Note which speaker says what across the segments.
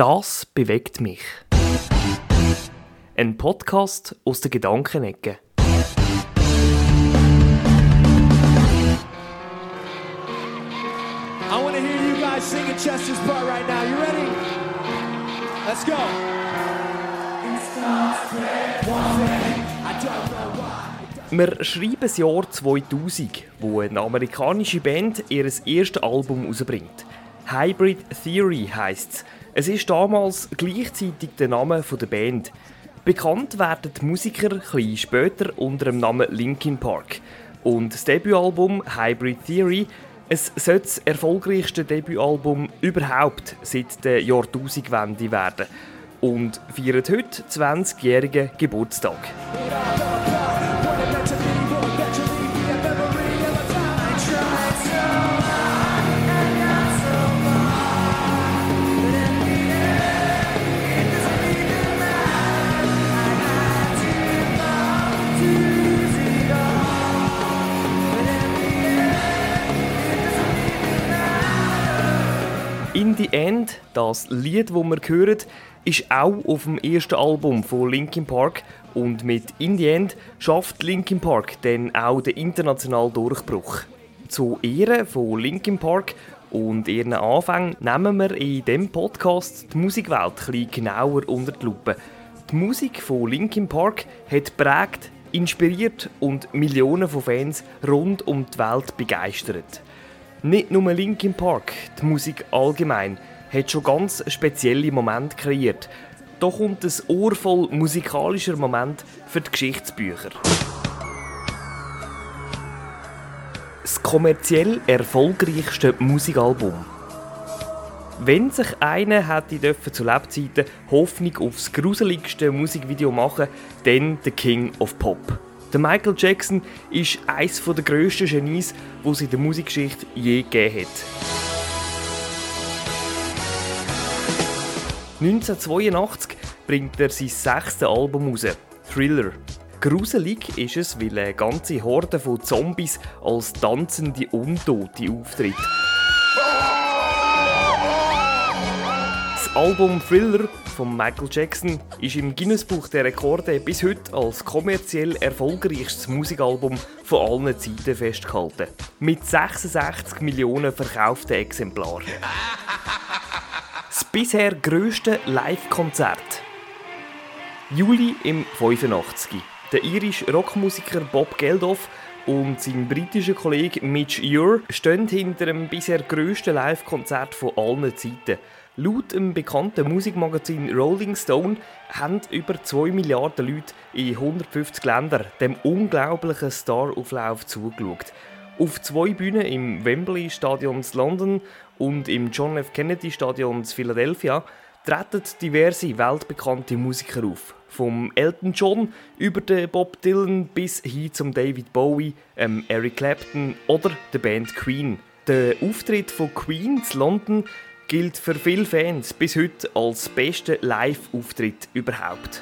Speaker 1: Das bewegt mich. Ein Podcast aus der Gedankenecke.
Speaker 2: I want to hear you guys singing Chester's part right now. You ready? Let's go.
Speaker 1: Wir schreiben das Jahr 2000, wo eine amerikanische Band ihr erstes Album herausbringt. Hybrid Theory heisst es. Es ist damals gleichzeitig der Name der Band. Bekannt werden die Musiker ein später unter dem Namen Linkin Park. Und das Debütalbum Hybrid Theory es sollte das erfolgreichste Debütalbum überhaupt seit der Jahrtausendwende werden und feiert heute 20-jährigen Geburtstag. In the End, das Lied, das wir hören, ist auch auf dem ersten Album von Linkin Park und mit In the End schafft Linkin Park dann auch den internationalen Durchbruch. Zu Ehren von Linkin Park und ihren Anfängen nehmen wir in diesem Podcast die Musikwelt etwas genauer unter die Lupe. Die Musik von Linkin Park hat prägt, inspiriert und Millionen von Fans rund um die Welt begeistert. Nicht nur Linkin Park, die Musik allgemein, hat schon ganz spezielle Momente kreiert. Da kommt ein Ohr musikalischer Moment für die Geschichtsbücher. Das kommerziell erfolgreichste Musikalbum. Wenn sich einer hätte dürfen zu Lebzeiten Hoffnung aufs gruseligste Musikvideo machen, dann der King of Pop. Der Michael Jackson ist eines der grössten Genies, die es in der Musikgeschichte je gegeben hat. 1982 bringt er sein sechstes Album raus, Thriller. Gruselig ist es, weil eine ganze Horde von Zombies als tanzende Untote auftritt. Das Album Thriller von Michael Jackson ist im Guinness-Buch der Rekorde bis heute als kommerziell erfolgreichstes Musikalbum von allen Zeiten festgehalten. Mit 66 Millionen verkauften Exemplaren. Das bisher grösste Live-Konzert. Juli im 85. Der irische Rockmusiker Bob Geldof und sein britischer Kollege Mitch Ure stehen hinter dem bisher grössten Live-Konzert von allen Zeiten. Laut dem bekannten Musikmagazin Rolling Stone haben über 2 Milliarden Leute in 150 Ländern dem unglaublichen Starauflauf zugeschaut. Auf zwei Bühnen im Wembley Stadion London und im John F. Kennedy Stadion Philadelphia treten diverse weltbekannte Musiker auf. Vom Elton John über den Bob Dylan bis hin zum David Bowie, ähm Eric Clapton oder der Band Queen. Der Auftritt von Queen in London gilt für viele Fans bis heute als bester Live-Auftritt überhaupt.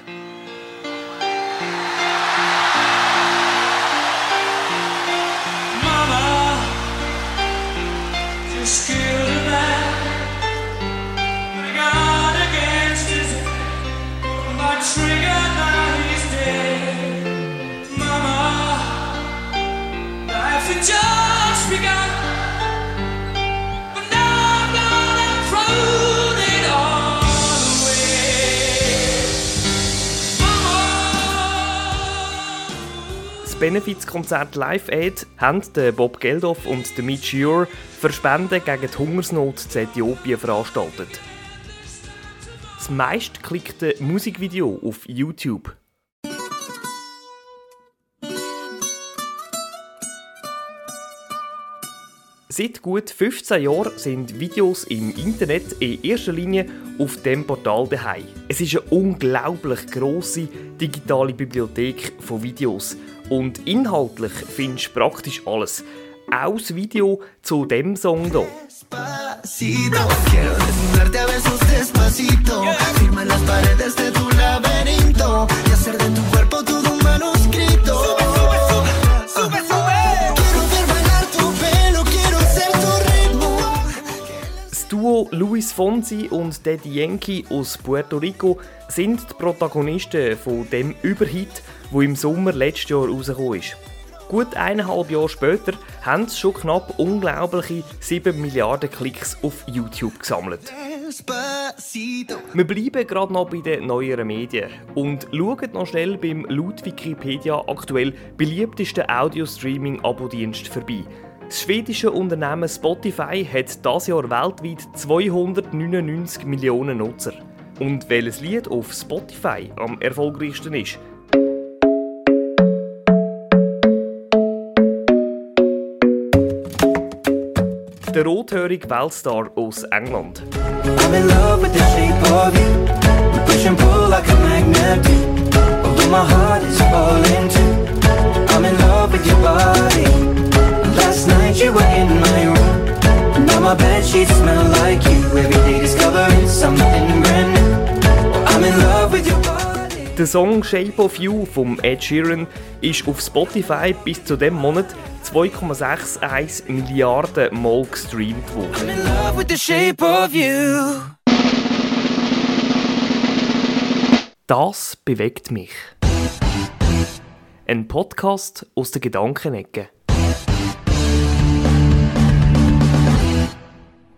Speaker 1: Benefizkonzert Live Aid haben Bob Geldof und Mitch Ure für Spenden gegen die Hungersnot in Äthiopien veranstaltet. Das meistgeklickte Musikvideo auf YouTube. Seit gut 15 Jahren sind Videos im Internet in erster Linie auf dem Portal daheim. Es ist eine unglaublich große digitale Bibliothek von Videos und inhaltlich findest du praktisch alles. Auch das Video zu dem Song hier.
Speaker 3: Despacito, quiero desnudarte a besos despacito. Firma las paredes de tu laberinto y hacer de tu cuerpo
Speaker 1: Fonsi und Daddy Yankee aus Puerto Rico sind die Protagonisten von dem Überhit, wo im Sommer letztes Jahr rausgekommen ist. Gut eineinhalb Jahre später haben sie schon knapp unglaubliche 7 Milliarden Klicks auf YouTube gesammelt. Wir bleiben gerade noch bei den neueren Medien und schauen noch schnell beim laut Wikipedia aktuell beliebtesten Audio-Streaming-Abo-Dienst vorbei. Das schwedische Unternehmen Spotify hat das Jahr weltweit 299 Millionen Nutzer. Und welches Lied auf Spotify am erfolgreichsten ist, der rothörige Weltstar aus England.
Speaker 4: I'm sheets smell like you. Every day discovering something brand new. I'm in love with your body.
Speaker 1: Der Song Shape of You vom Ed Sheeran ist auf Spotify bis zu dem Monat 2,61 Milliarden Mal gestreamt
Speaker 4: I'm
Speaker 1: worden.
Speaker 4: in love with the shape of you.
Speaker 1: Das bewegt mich. Ein Podcast aus der Gedankenecke.